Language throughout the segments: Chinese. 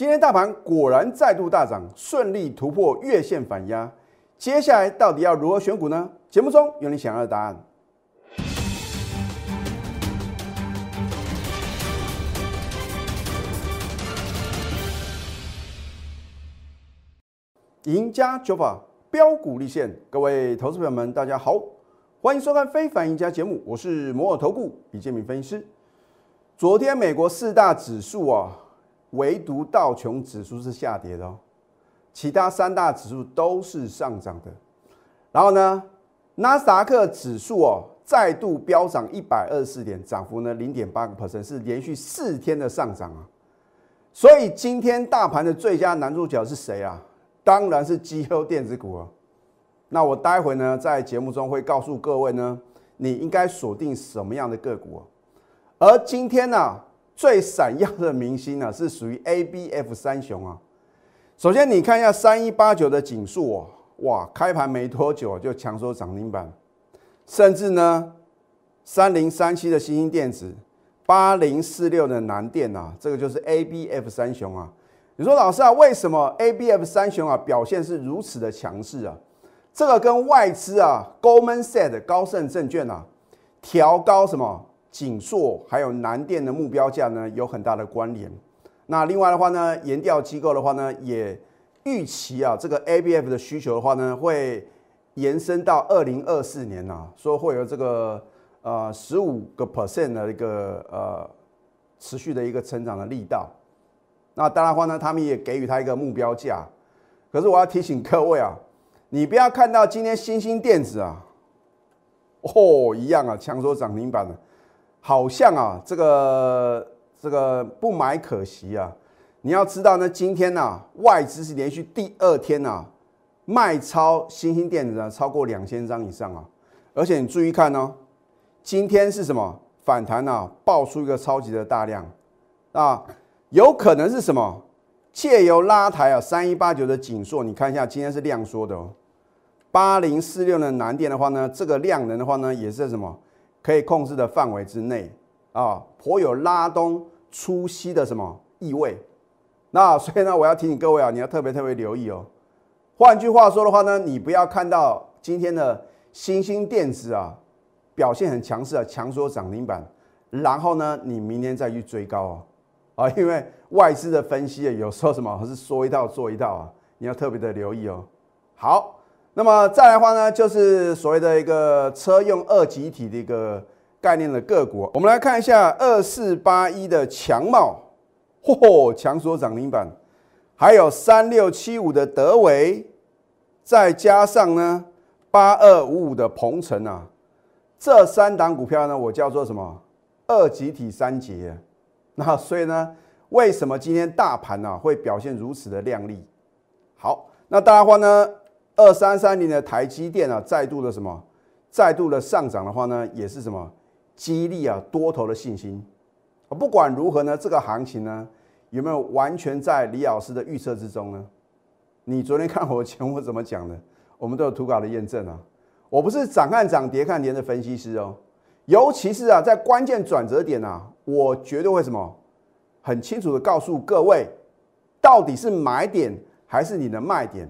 今天大盘果然再度大涨，顺利突破月线反压。接下来到底要如何选股呢？节目中有你想要的答案。赢家九法标股立现，各位投资朋友们，大家好，欢迎收看《非凡赢家》节目，我是摩尔投顾李建明分析师。昨天美国四大指数啊，唯独道琼指数是下跌的哦，其他三大指数都是上涨的。然后呢，纳斯达克指数哦再度飙涨一百二十四点，涨幅呢零点八个 percent，是连续四天的上涨啊。所以今天大盘的最佳男主角是谁啊？当然是绩优电子股啊。那我待会呢在节目中会告诉各位呢，你应该锁定什么样的个股啊？而今天呢，最闪耀的明星呢，是属于 ABF 三雄啊。首先，你看一下三一八九的景数哦，哇，开盘没多久就强收涨停板，甚至呢，三零三七的新兴电子，八零四六的南电啊，这个就是 ABF 三雄啊。你说老师啊，为什么 ABF 三雄啊表现是如此的强势啊？这个跟外资啊，Goldman said 高盛证券啊，调高什么？景硕还有南电的目标价呢，有很大的关联。那另外的话呢，研调机构的话呢，也预期啊，这个 ABF 的需求的话呢，会延伸到二零二四年呐，说会有这个呃十五个 percent 的一个呃持续的一个成长的力道。那当然话呢，他们也给予它一个目标价。可是我要提醒各位啊，你不要看到今天新兴电子啊，哦一样啊，强说涨停板了。好像啊，这个这个不买可惜啊！你要知道呢，今天呢，外资是连续第二天呐卖超新兴电子呢，超过两千张以上啊！而且你注意看哦，今天是什么反弹啊？爆出一个超级的大量啊！有可能是什么借由拉抬啊，三一八九的紧缩，你看一下，今天是量缩的哦。八零四六的南电的话呢，这个量能的话呢，也是什么？可以控制的范围之内啊，颇有拉东出西的什么意味？那所以呢，我要提醒各位啊，你要特别特别留意哦。换句话说的话呢，你不要看到今天的新兴电子啊表现很强势啊，强说涨停板，然后呢，你明天再去追高哦啊，因为外资的分析啊，有时候什么是说一套做一套啊，你要特别的留意哦。好。那么再来的话呢，就是所谓的一个车用二级体的一个概念的个股。我们来看一下二四八一的强茂，嚯，强所涨停板，还有三六七五的德维，再加上呢八二五五的鹏程啊，这三档股票呢，我叫做什么二级体三杰。那所以呢，为什么今天大盘呢会表现如此的亮丽？好，那大家话呢。二三三零的台积电啊，再度的什么，再度的上涨的话呢，也是什么激励啊多头的信心。不管如何呢，这个行情呢，有没有完全在李老师的预测之中呢？你昨天看我的节目怎么讲的？我们都有图稿的验证啊。我不是涨看涨跌看跌的分析师哦，尤其是啊，在关键转折点啊，我绝对会什么很清楚的告诉各位，到底是买点还是你的卖点。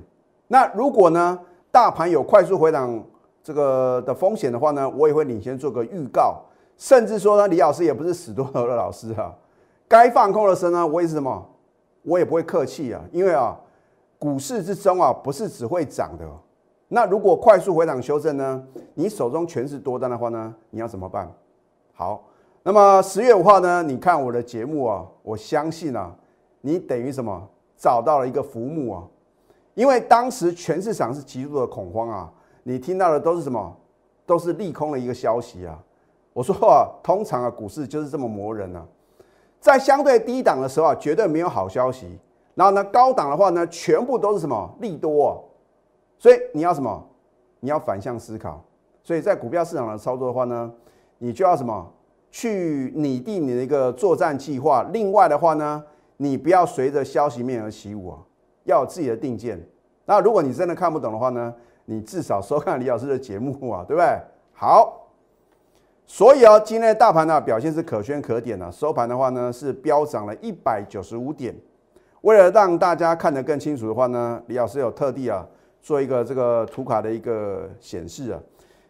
那如果呢，大盘有快速回档这个的风险的话呢，我也会领先做个预告，甚至说呢，李老师也不是死多头的老师哈，该放空的时候呢，我也是什么，我也不会客气啊，因为啊，股市之中啊，不是只会涨的。那如果快速回档修正呢，你手中全是多单的话呢，你要怎么办？好，那么十月五号呢，你看我的节目啊，我相信啊，你等于什么找到了一个浮木啊。因为当时全市场是极度的恐慌啊，你听到的都是什么？都是利空的一个消息啊。我说啊，通常啊，股市就是这么磨人啊，在相对低档的时候啊，绝对没有好消息。然后呢，高档的话呢，全部都是什么利多啊。所以你要什么？你要反向思考。所以在股票市场的操作的话呢，你就要什么？去拟定你的一个作战计划。另外的话呢，你不要随着消息面而起舞啊。要自己的定见。那如果你真的看不懂的话呢，你至少收看李老师的节目啊，对不对？好，所以啊，今天的大盘呢表现是可圈可点的。收盘的话呢是飙涨了一百九十五点。为了让大家看得更清楚的话呢，李老师有特地啊做一个这个图卡的一个显示啊。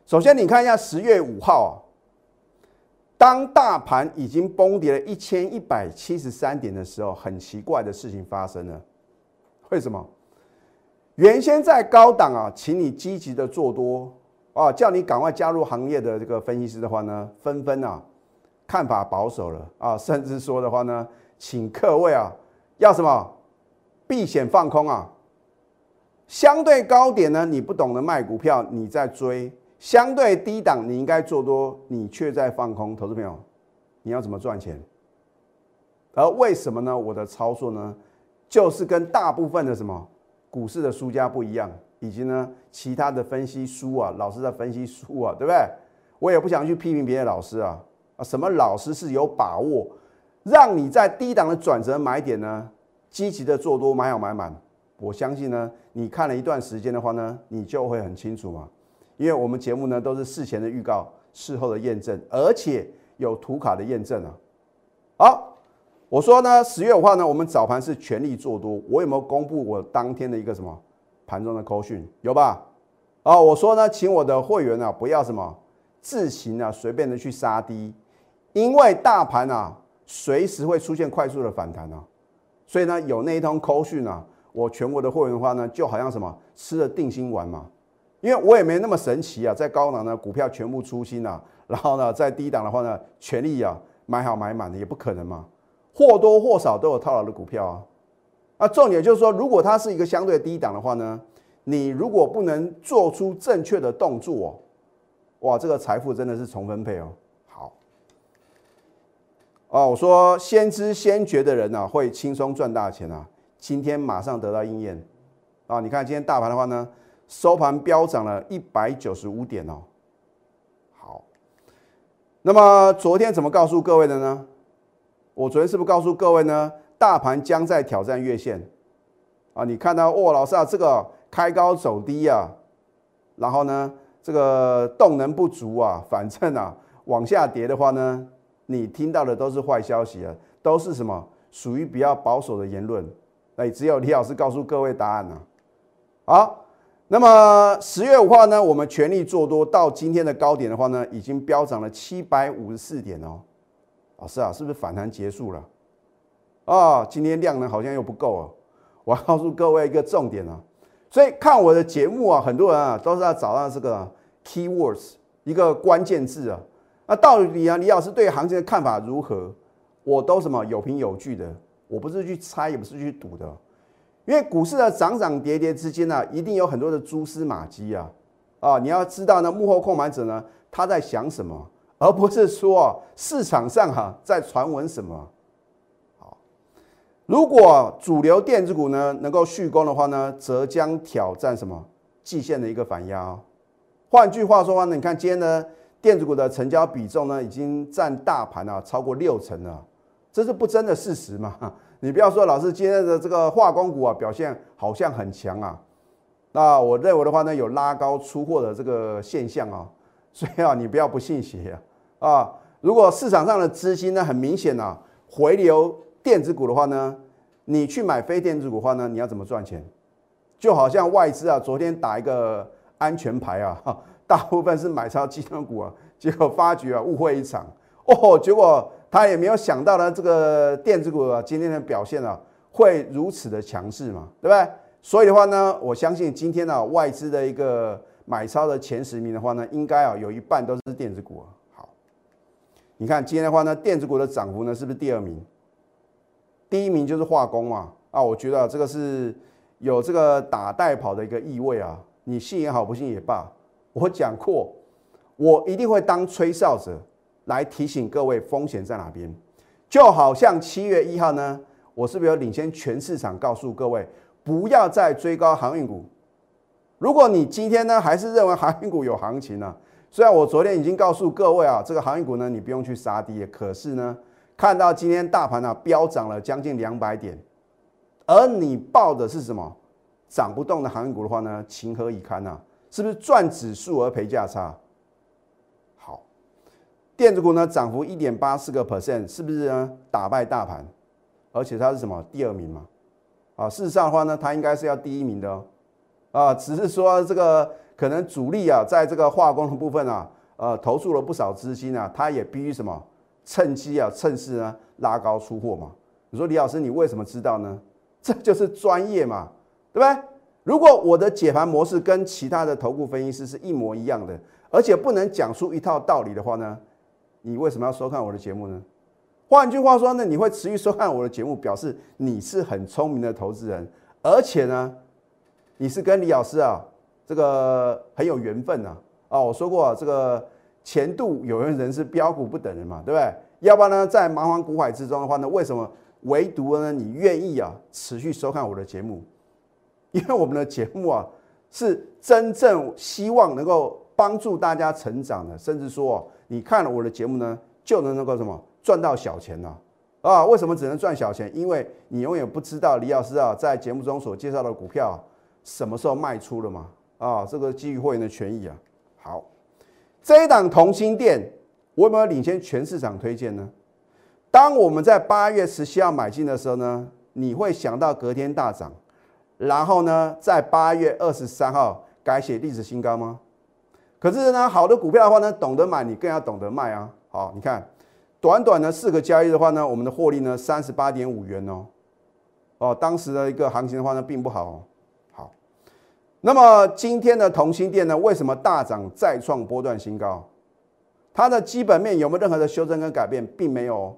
首先你看一下十月五号啊，当大盘已经崩跌了一千一百七十三点的时候，很奇怪的事情发生了。为什么？原先在高档啊，请你积极的做多啊，叫你赶快加入行业的这个分析师的话呢，纷纷啊看法保守了啊，甚至说的话呢，请各位啊。要什么避险放空啊？相对高点呢？你不懂得卖股票，你在追；相对低档，你应该做多，你却在放空。投资朋友，你要怎么赚钱？而为什么呢？我的操作呢，就是跟大部分的什么股市的输家不一样，以及呢其他的分析书啊，老师在分析书啊，对不对？我也不想去批评别的老师啊啊，什么老师是有把握？让你在低档的转折买点呢，积极的做多买好买满。我相信呢，你看了一段时间的话呢，你就会很清楚嘛。因为我们节目呢都是事前的预告，事后的验证，而且有图卡的验证啊。好，我说呢，十月五号呢，我们早盘是全力做多。我有没有公布我当天的一个什么盘中的扣讯？有吧？啊，我说呢，请我的会员啊，不要什么自行啊随便的去杀低，因为大盘啊。随时会出现快速的反弹啊，所以呢，有那一通扣讯啊，我全国的会员的话呢，就好像什么吃了定心丸嘛，因为我也没那么神奇啊，在高档呢股票全部出新啊，然后呢在低档的话呢，全力啊买好买满的也不可能嘛，或多或少都有套牢的股票啊，啊，重点就是说，如果它是一个相对低档的话呢，你如果不能做出正确的动作，哇，这个财富真的是重分配哦。好哦，我说先知先觉的人呢，会轻松赚大钱啊！今天马上得到应验啊！你看今天大盘的话呢，收盘飙涨了一百九十五点哦。好，那么昨天怎么告诉各位的呢？我昨天是不是告诉各位呢？大盘将在挑战月线啊！你看到哦，老师啊，这个开高走低啊，然后呢，这个动能不足啊，反正啊，往下跌的话呢？你听到的都是坏消息啊，都是什么属于比较保守的言论？哎，只有李老师告诉各位答案呢。好，那么十月五号呢，我们全力做多，到今天的高点的话呢，已经飙涨了七百五十四点哦。老师啊，是不是反弹结束了？啊，今天量能好像又不够啊。我要告诉各位一个重点啊，所以看我的节目啊，很多人啊都是要找到这个 keywords 一个关键字啊。那到底啊，李老师对行情的看法如何？我都什么有凭有据的，我不是去猜，也不是去赌的。因为股市的涨涨跌跌之间呢，一定有很多的蛛丝马迹啊！啊，你要知道呢，幕后控盘者呢，他在想什么，而不是说市场上哈在传闻什么。好，如果主流电子股呢能够续攻的话呢，则将挑战什么季线的一个反压哦。换句话说话呢，你看今天呢。电子股的成交比重呢，已经占大盘啊超过六成了，这是不争的事实嘛？你不要说老师今天的这个化工股啊表现好像很强啊，那我认为的话呢，有拉高出货的这个现象啊，所以啊，你不要不信邪啊啊！如果市场上的资金呢很明显啊回流电子股的话呢，你去买非电子股的话呢，你要怎么赚钱？就好像外资啊昨天打一个安全牌啊。大部分是买超基金股啊，结果发觉啊误会一场哦，结果他也没有想到呢，这个电子股啊今天的表现啊会如此的强势嘛，对不对？所以的话呢，我相信今天呢外资的一个买超的前十名的话呢，应该啊有一半都是电子股啊。你看今天的话呢，电子股的涨幅呢是不是第二名？第一名就是化工嘛啊，我觉得这个是有这个打带跑的一个意味啊，你信也好，不信也罢。我讲过，我一定会当吹哨者来提醒各位风险在哪边。就好像七月一号呢，我是不是有领先全市场告诉各位，不要再追高航运股？如果你今天呢还是认为航运股有行情呢？虽然我昨天已经告诉各位啊，这个航运股呢你不用去杀跌，可是呢看到今天大盘呢飙涨了将近两百点，而你报的是什么涨不动的航运股的话呢，情何以堪啊？是不是赚指数而赔价差？好，电子股呢涨幅一点八四个 percent，是不是呢打败大盘？而且它是什么第二名嘛？啊，事实上的话呢，它应该是要第一名的哦，啊，只是说这个可能主力啊，在这个化工的部分啊，呃，投注了不少资金啊，他也必须什么趁机啊，趁势呢拉高出货嘛。你说李老师，你为什么知道呢？这就是专业嘛，对不对？如果我的解盘模式跟其他的投顾分析师是一模一样的，而且不能讲出一套道理的话呢，你为什么要收看我的节目呢？换句话说呢，你会持续收看我的节目，表示你是很聪明的投资人，而且呢，你是跟李老师啊，这个很有缘分呐。啊，我说过啊，这个前度有缘人是标股不等人嘛，对不对？要不然呢，在茫茫股海之中的话呢，为什么唯独呢你愿意啊持续收看我的节目？因为我们的节目啊，是真正希望能够帮助大家成长的，甚至说你看了我的节目呢，就能能够什么？赚到小钱呢？啊，为什么只能赚小钱？因为你永远不知道李老师啊在节目中所介绍的股票什么时候卖出了嘛？啊，这个基于会员的权益啊。好，这一档同心店，我有没有领先全市场推荐呢？当我们在八月十七号买进的时候呢，你会想到隔天大涨，然后呢，在八月二十三号改写历史新高吗？可是呢，好的股票的话呢，懂得买，你更要懂得卖啊。好，你看。短短的四个交易的话呢，我们的获利呢三十八点五元哦，哦，当时的一个行情的话呢并不好，好，那么今天的同心店呢为什么大涨再创波段新高？它的基本面有没有任何的修正跟改变？并没有。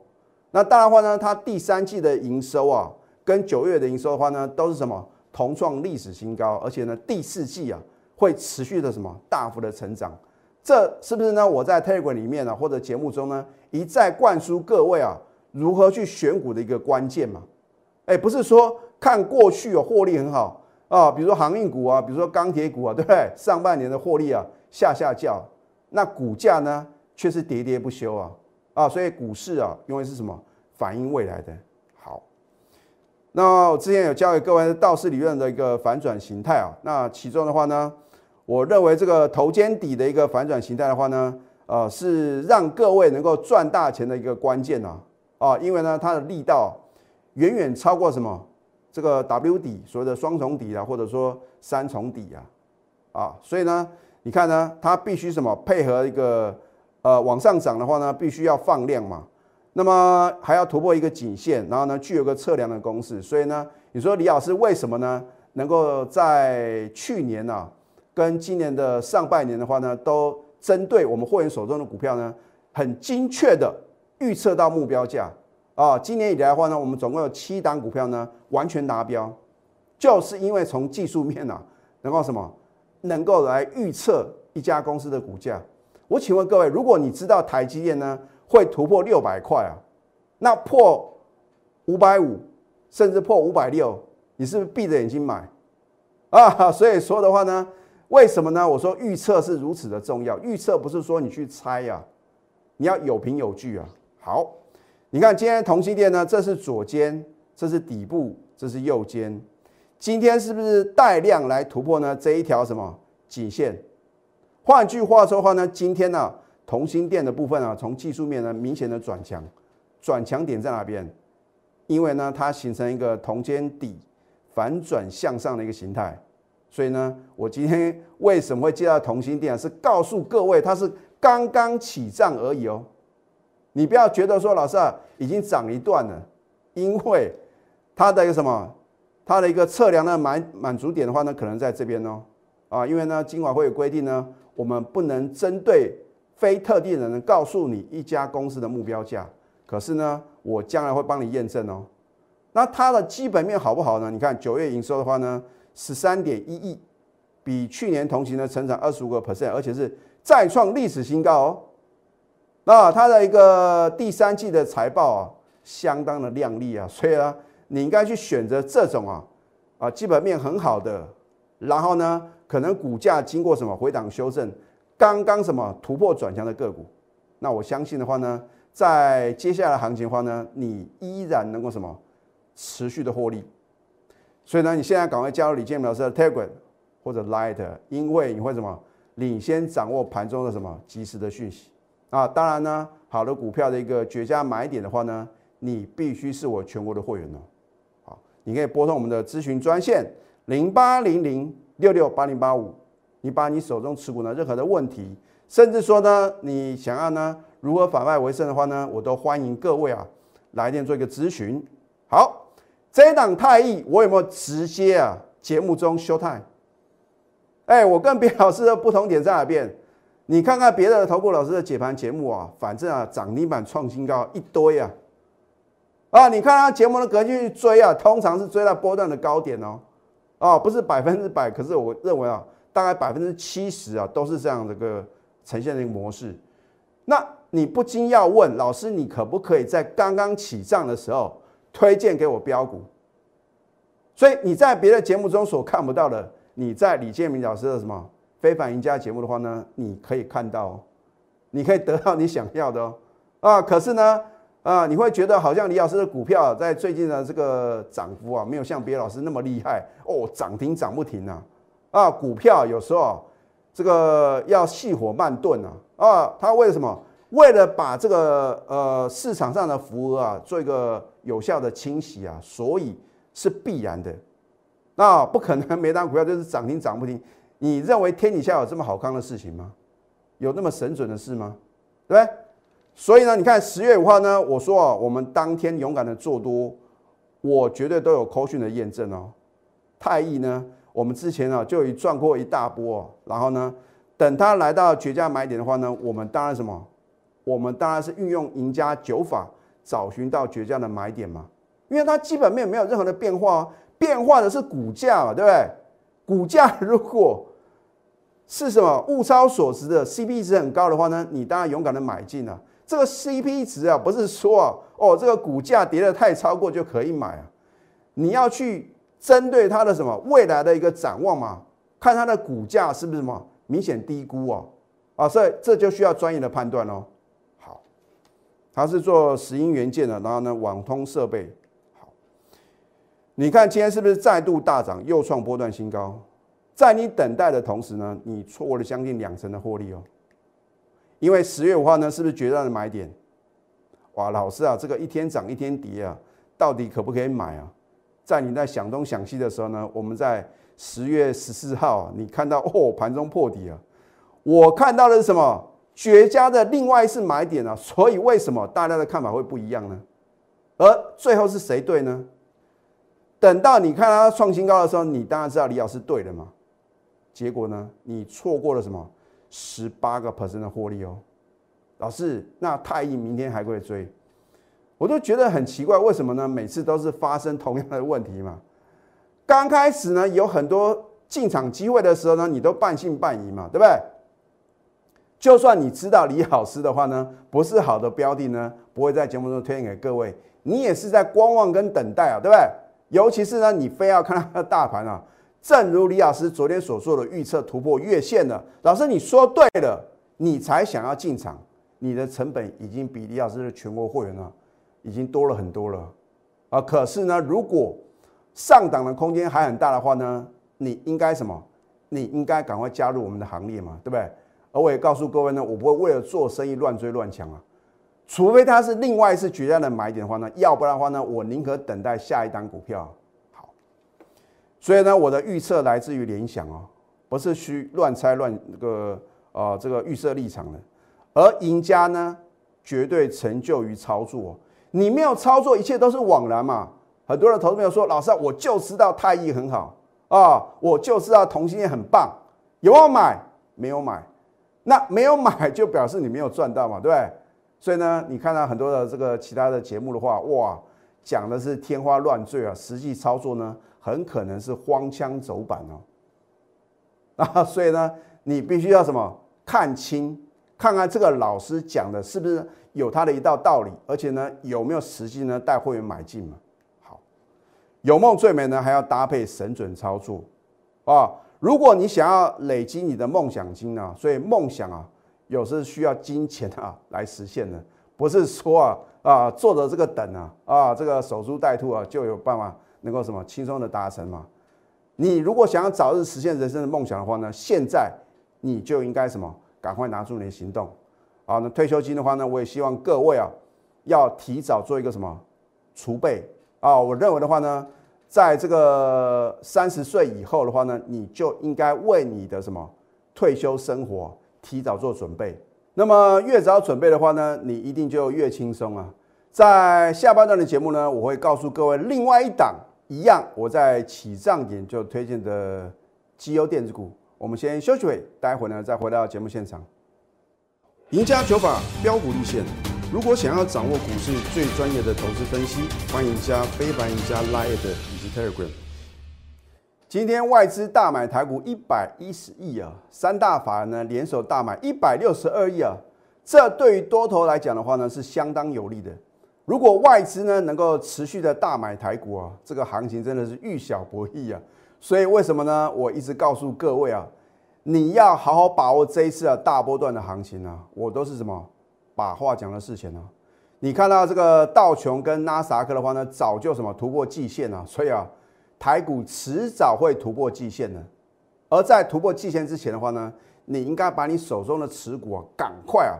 那当然话呢，它第三季的营收啊，跟九月的营收的话呢都是什么同创历史新高，而且呢第四季啊会持续的什么大幅的成长。这是不是呢？我在 Telegram 里面呢，或者节目中呢，一再灌输各位啊，如何去选股的一个关键嘛？哎，不是说看过去有获利很好啊，比如说航运股啊，比如说钢铁股啊，对不对？上半年的获利啊下下叫，那股价呢却是喋喋不休啊啊，所以股市啊，因为是什么反映未来的？好，那我之前有教给各位道氏理论的一个反转形态啊，那其中的话呢？我认为这个头肩底的一个反转形态的话呢，呃，是让各位能够赚大钱的一个关键呐，啊，因为呢，它的力道远远超过什么这个 W 底所谓的双重底啊，或者说三重底啊，啊，所以呢，你看呢，它必须什么配合一个呃往上涨的话呢，必须要放量嘛，那么还要突破一个颈线，然后呢，具有个测量的公式，所以呢，你说李老师为什么呢，能够在去年呢？跟今年的上半年的话呢，都针对我们会员手中的股票呢，很精确的预测到目标价啊。今年以来的话呢，我们总共有七档股票呢完全达标，就是因为从技术面啊，能够什么，能够来预测一家公司的股价。我请问各位，如果你知道台积电呢会突破六百块啊，那破五百五，甚至破五百六，你是不是闭着眼睛买 啊？所以说的话呢。为什么呢？我说预测是如此的重要。预测不是说你去猜呀，你要有凭有据啊。好，你看今天同心店呢，这是左肩，这是底部，这是右肩。今天是不是带量来突破呢？这一条什么颈线？换句话说的话呢，今天呢，同心店的部分啊，从技术面呢，明显的转强。转强点在哪边？因为呢，它形成一个同肩底反转向上的一个形态。所以呢，我今天为什么会介绍同心店？是告诉各位，它是刚刚起涨而已哦。你不要觉得说老师啊已经涨一段了，因为它的一个什么，它的一个测量的满满足点的话呢，可能在这边哦。啊，因为呢，今晚会有规定呢，我们不能针对非特定人告诉你一家公司的目标价。可是呢，我将来会帮你验证哦。那它的基本面好不好呢？你看九月营收的话呢？十三点一亿，比去年同期呢成长二十五个 percent，而且是再创历史新高哦。那它的一个第三季的财报啊，相当的亮丽啊，所以呢，你应该去选择这种啊啊基本面很好的，然后呢，可能股价经过什么回档修正，刚刚什么突破转强的个股。那我相信的话呢，在接下来行情的话呢，你依然能够什么持续的获利。所以呢，你现在赶快加入李建明老师的 Telegram 或者 Light，因为你会什么领先掌握盘中的什么及时的讯息啊。当然呢，好的股票的一个绝佳买点的话呢，你必须是我全国的会员哦。好，你可以拨通我们的咨询专线零八零零六六八零八五，你把你手中持股呢任何的问题，甚至说呢你想要呢如何反败为胜的话呢，我都欢迎各位啊来电做一个咨询。好，这一档太易我有没有直接啊节目中休泰？哎，我跟别老师的不同点在哪边？你看看别的投顾老师的解盘节目啊，反正啊涨停板创新高一堆啊。啊，你看他节目的格局去追啊，通常是追到波段的高点哦，啊，不是百分之百，可是我认为啊，大概百分之七十啊，都是这样的个呈现的一个模式。那你不禁要问老师，你可不可以在刚刚起涨的时候推荐给我标股？所以你在别的节目中所看不到的，你在李建明老师的什么非凡赢家节目的话呢，你可以看到，你可以得到你想要的哦，啊，可是呢？啊，你会觉得好像李老师的股票在最近的这个涨幅啊，没有像别老师那么厉害哦，涨停涨不停啊！啊，股票有时候这个要细火慢炖啊！啊，他为什么？为了把这个呃市场上的浮额啊做一个有效的清洗啊，所以是必然的。那不可能每单股票就是涨停涨不停。你认为天底下有这么好康的事情吗？有那么神准的事吗？对不对？所以呢，你看十月五号呢，我说啊，我们当天勇敢的做多，我绝对都有扣讯的验证哦。太易呢，我们之前啊就已赚过一大波，然后呢，等它来到绝佳买点的话呢，我们当然什么？我们当然是运用赢家九法找寻到绝佳的买点嘛。因为它基本面没有任何的变化，变化的是股价嘛，对不对？股价如果是什么物超所值的 CP 值很高的话呢，你当然勇敢的买进了。这个 CP 值啊，不是说啊，哦，这个股价跌得太超过就可以买啊，你要去针对它的什么未来的一个展望嘛，看它的股价是不是什么明显低估哦，啊，所以这就需要专业的判断哦。好，它是做石英元件的，然后呢，网通设备。好，你看今天是不是再度大涨，又创波段新高？在你等待的同时呢，你错过了将近两成的获利哦。因为十月五号呢，是不是绝佳的买点？哇，老师啊，这个一天涨一天跌啊，到底可不可以买啊？在你在想东想西的时候呢，我们在十月十四号，你看到哦，盘中破底啊，我看到的是什么？绝佳的另外一次买点啊，所以为什么大家的看法会不一样呢？而最后是谁对呢？等到你看它创新高的时候，你当然知道李老师对了嘛。结果呢，你错过了什么？十八个 percent 的获利哦，老师，那太易明天还会追？我都觉得很奇怪，为什么呢？每次都是发生同样的问题嘛。刚开始呢，有很多进场机会的时候呢，你都半信半疑嘛，对不对？就算你知道李老师的话呢，不是好的标的呢，不会在节目中推荐给各位，你也是在观望跟等待啊，对不对？尤其是呢，你非要看它的大盘啊。正如李老师昨天所做的预测突破月线了，老师你说对了，你才想要进场，你的成本已经比李老师的全国会员呢，已经多了很多了啊！可是呢，如果上档的空间还很大的话呢，你应该什么？你应该赶快加入我们的行列嘛，对不对？而我也告诉各位呢，我不会为了做生意乱追乱抢啊，除非它是另外一次绝佳的买点的话呢，要不然的话呢，我宁可等待下一档股票。所以呢，我的预测来自于联想哦，不是去乱猜乱那个啊这个预设立场的。而赢家呢，绝对成就于操作。你没有操作，一切都是枉然嘛。很多人投资朋友说，老师，我就知道太易很好啊，我就知道同心也很棒，有没有买？没有买。那没有买就表示你没有赚到嘛，对不对？所以呢，你看到很多的这个其他的节目的话，哇，讲的是天花乱坠啊，实际操作呢？很可能是荒腔走板哦，啊，所以呢，你必须要什么看清，看看这个老师讲的是不是有他的一道道理，而且呢，有没有实际呢带会员买进嘛？好，有梦最美呢，还要搭配神准操作啊！如果你想要累积你的梦想金呢，所以梦想啊，有时需要金钱啊来实现的，不是说啊啊坐着这个等啊啊这个守株待兔啊就有办法。能够什么轻松的达成嘛？你如果想要早日实现人生的梦想的话呢，现在你就应该什么？赶快拿出你的行动。啊，那退休金的话呢，我也希望各位啊，要提早做一个什么储备啊？我认为的话呢，在这个三十岁以后的话呢，你就应该为你的什么退休生活提早做准备。那么越早准备的话呢，你一定就越轻松啊。在下半段的节目呢，我会告诉各位另外一档一样，我在起涨点就推荐的绩优电子股。我们先休息会，待会呢再回到节目现场。赢家九法标股立线，如果想要掌握股市最专业的投资分析，欢迎加非凡、赢家 Line 以及 Telegram。今天外资大买台股一百一十亿啊，三大法人呢联手大买一百六十二亿啊，这对于多头来讲的话呢是相当有利的。如果外资呢能够持续的大买台股啊，这个行情真的是遇小不易啊。所以为什么呢？我一直告诉各位啊，你要好好把握这一次啊大波段的行情啊。我都是什么把话讲的事前呢？你看到这个道琼跟纳斯达克的话呢，早就什么突破季线了。所以啊，台股迟早会突破季线的。而在突破季线之前的话呢，你应该把你手中的持股啊，赶快啊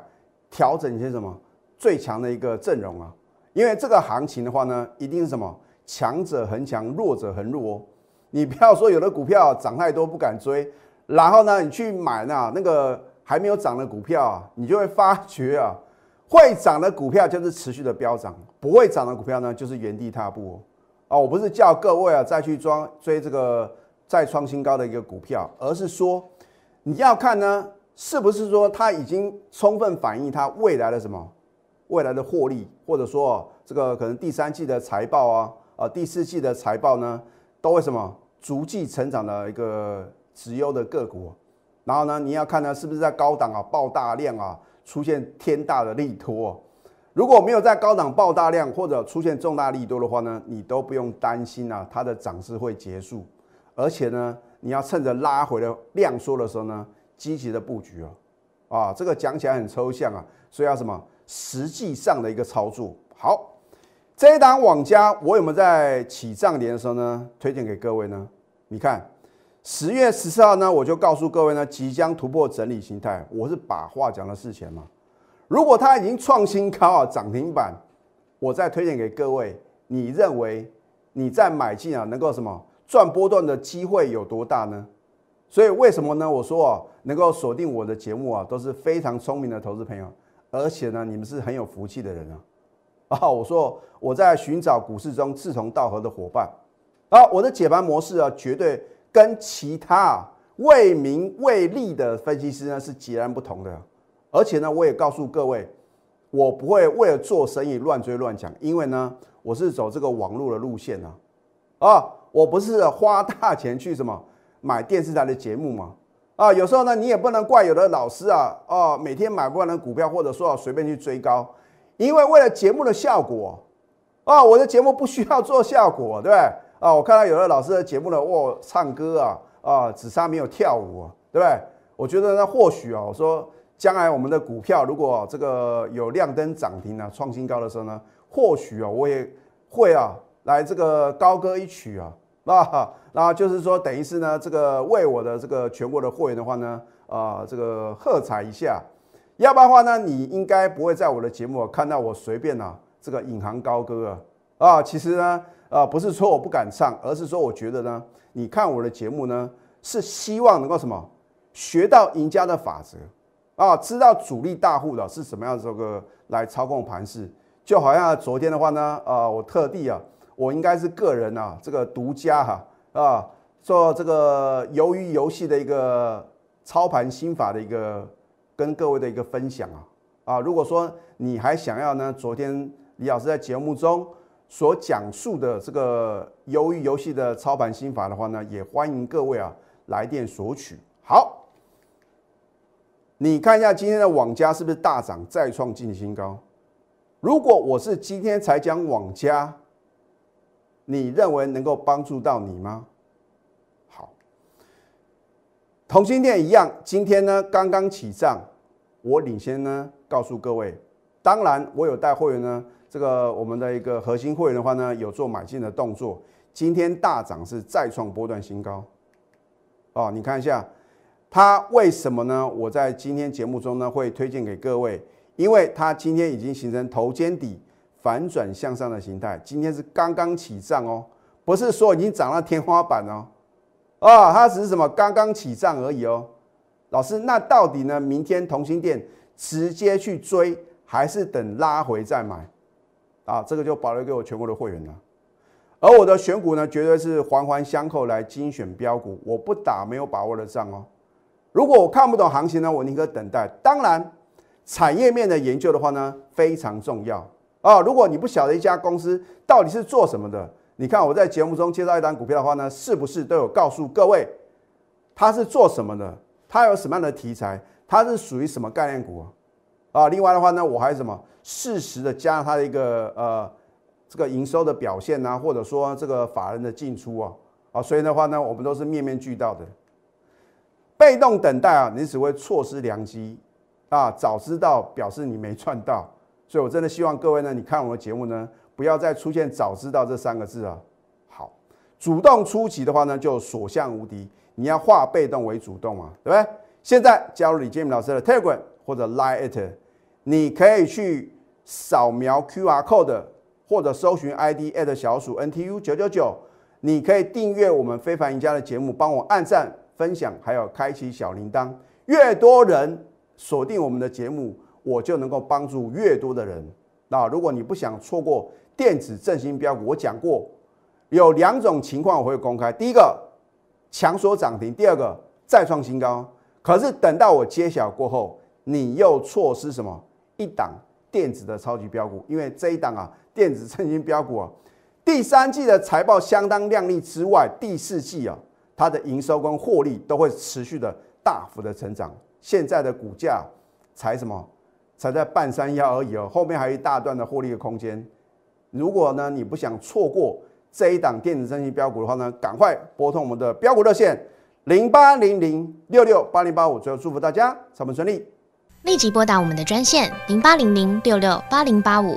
调整一些什么最强的一个阵容啊。因为这个行情的话呢，一定是什么强者恒强，弱者恒弱哦。你不要说有的股票涨太多不敢追，然后呢，你去买那那个还没有涨的股票啊，你就会发觉啊，会涨的股票就是持续的飙涨，不会涨的股票呢就是原地踏步哦。啊，我不是叫各位啊再去装追这个再创新高的一个股票，而是说你要看呢，是不是说它已经充分反映它未来的什么？未来的获利，或者说这个可能第三季的财报啊，啊第四季的财报呢，都会什么逐季成长的一个直优的个股。然后呢，你要看呢是不是在高档啊爆大量啊，出现天大的利多。如果没有在高档爆大量或者出现重大利多的话呢，你都不用担心啊，它的涨势会结束。而且呢，你要趁着拉回的量缩的时候呢，积极的布局哦。啊，这个讲起来很抽象啊，所以要什么？实际上的一个操作，好，这一档网家我有没有在起涨点的时候呢推荐给各位呢？你看十月十四号呢，我就告诉各位呢，即将突破整理形态，我是把话讲到事前嘛。如果它已经创新高啊，涨停板，我再推荐给各位，你认为你在买进啊，能够什么赚波段的机会有多大呢？所以为什么呢？我说啊，能够锁定我的节目啊，都是非常聪明的投资朋友。而且呢，你们是很有福气的人啊！啊，我说我在寻找股市中志同道合的伙伴啊，我的解盘模式啊，绝对跟其他为名为利的分析师呢是截然不同的。而且呢，我也告诉各位，我不会为了做生意乱追乱讲，因为呢，我是走这个网络的路线啊，啊，我不是花大钱去什么买电视台的节目嘛。啊，有时候呢，你也不能怪有的老师啊，哦，每天买不完的股票，或者说随便去追高，因为为了节目的效果，啊，我的节目不需要做效果，对不对？啊，我看到有的老师的节目呢，哇，唱歌啊，啊，只差没有跳舞，对不对？我觉得呢，或许啊，我说将来我们的股票如果这个有亮灯涨停啊，创新高的时候呢，或许啊，我也会啊，来这个高歌一曲啊。那那就是说，等于是呢，这个为我的这个全国的会员的话呢，啊，这个喝彩一下。要不然的话呢，你应该不会在我的节目看到我随便啊，这个引吭高歌啊。啊，其实呢，啊，不是说我不敢唱，而是说我觉得呢，你看我的节目呢，是希望能够什么，学到赢家的法则啊，知道主力大户的是什么样的这个来操控盘势。就好像昨天的话呢，啊，我特地啊。我应该是个人啊，这个独家哈啊，做这个鱿鱼游戏的一个操盘心法的一个跟各位的一个分享啊啊，如果说你还想要呢，昨天李老师在节目中所讲述的这个鱿鱼游戏的操盘心法的话呢，也欢迎各位啊来电索取。好，你看一下今天的网家是不是大涨再创近新高？如果我是今天才讲网家。你认为能够帮助到你吗？好，同心店一样，今天呢刚刚起涨，我领先呢告诉各位，当然我有带会员呢，这个我们的一个核心会员的话呢，有做买进的动作，今天大涨是再创波段新高，哦，你看一下它为什么呢？我在今天节目中呢会推荐给各位，因为它今天已经形成头肩底。反转向上的形态，今天是刚刚起涨哦，不是说已经涨到天花板哦，啊，它只是什么刚刚起涨而已哦。老师，那到底呢？明天同心店直接去追，还是等拉回再买？啊，这个就保留给我全国的会员了。而我的选股呢，绝对是环环相扣来精选标股，我不打没有把握的仗哦。如果我看不懂行情呢，我宁可等待。当然，产业面的研究的话呢，非常重要啊。如果你不晓得一家公司到底是做什么的，你看我在节目中介绍一单股票的话呢，是不是都有告诉各位它是做什么的？它有什么样的题材？它是属于什么概念股啊？另外的话呢，我还什么适时的加它的一个呃这个营收的表现啊，或者说这个法人的进出啊啊，所以的话呢，我们都是面面俱到的。被动等待啊，你只会错失良机啊！早知道表示你没赚到，所以我真的希望各位呢，你看我的节目呢，不要再出现“早知道”这三个字啊。好，主动出击的话呢，就所向无敌。你要化被动为主动嘛，对不对？现在加入李建明老师的 Telegram 或者 Line it，你可以去扫描 QR code 或者搜寻 ID at 小鼠 NTU 九九九，你可以订阅我们非凡赢家的节目，帮我按赞、分享，还有开启小铃铛。越多人锁定我们的节目，我就能够帮助越多的人。那如果你不想错过电子振兴标股，我讲过有两种情况我会公开，第一个。强所涨停，第二个再创新高。可是等到我揭晓过后，你又错失什么？一档电子的超级标股，因为这一档啊，电子振兴标股啊，第三季的财报相当亮丽之外，第四季啊，它的营收跟获利都会持续的大幅的成长。现在的股价才什么？才在半山腰而已哦，后面还有一大段的获利的空间。如果呢，你不想错过。这一档电子升级标股的话呢，赶快拨通我们的标股热线零八零零六六八零八五。最后祝福大家上班顺利，立即拨打我们的专线零八零零六六八零八五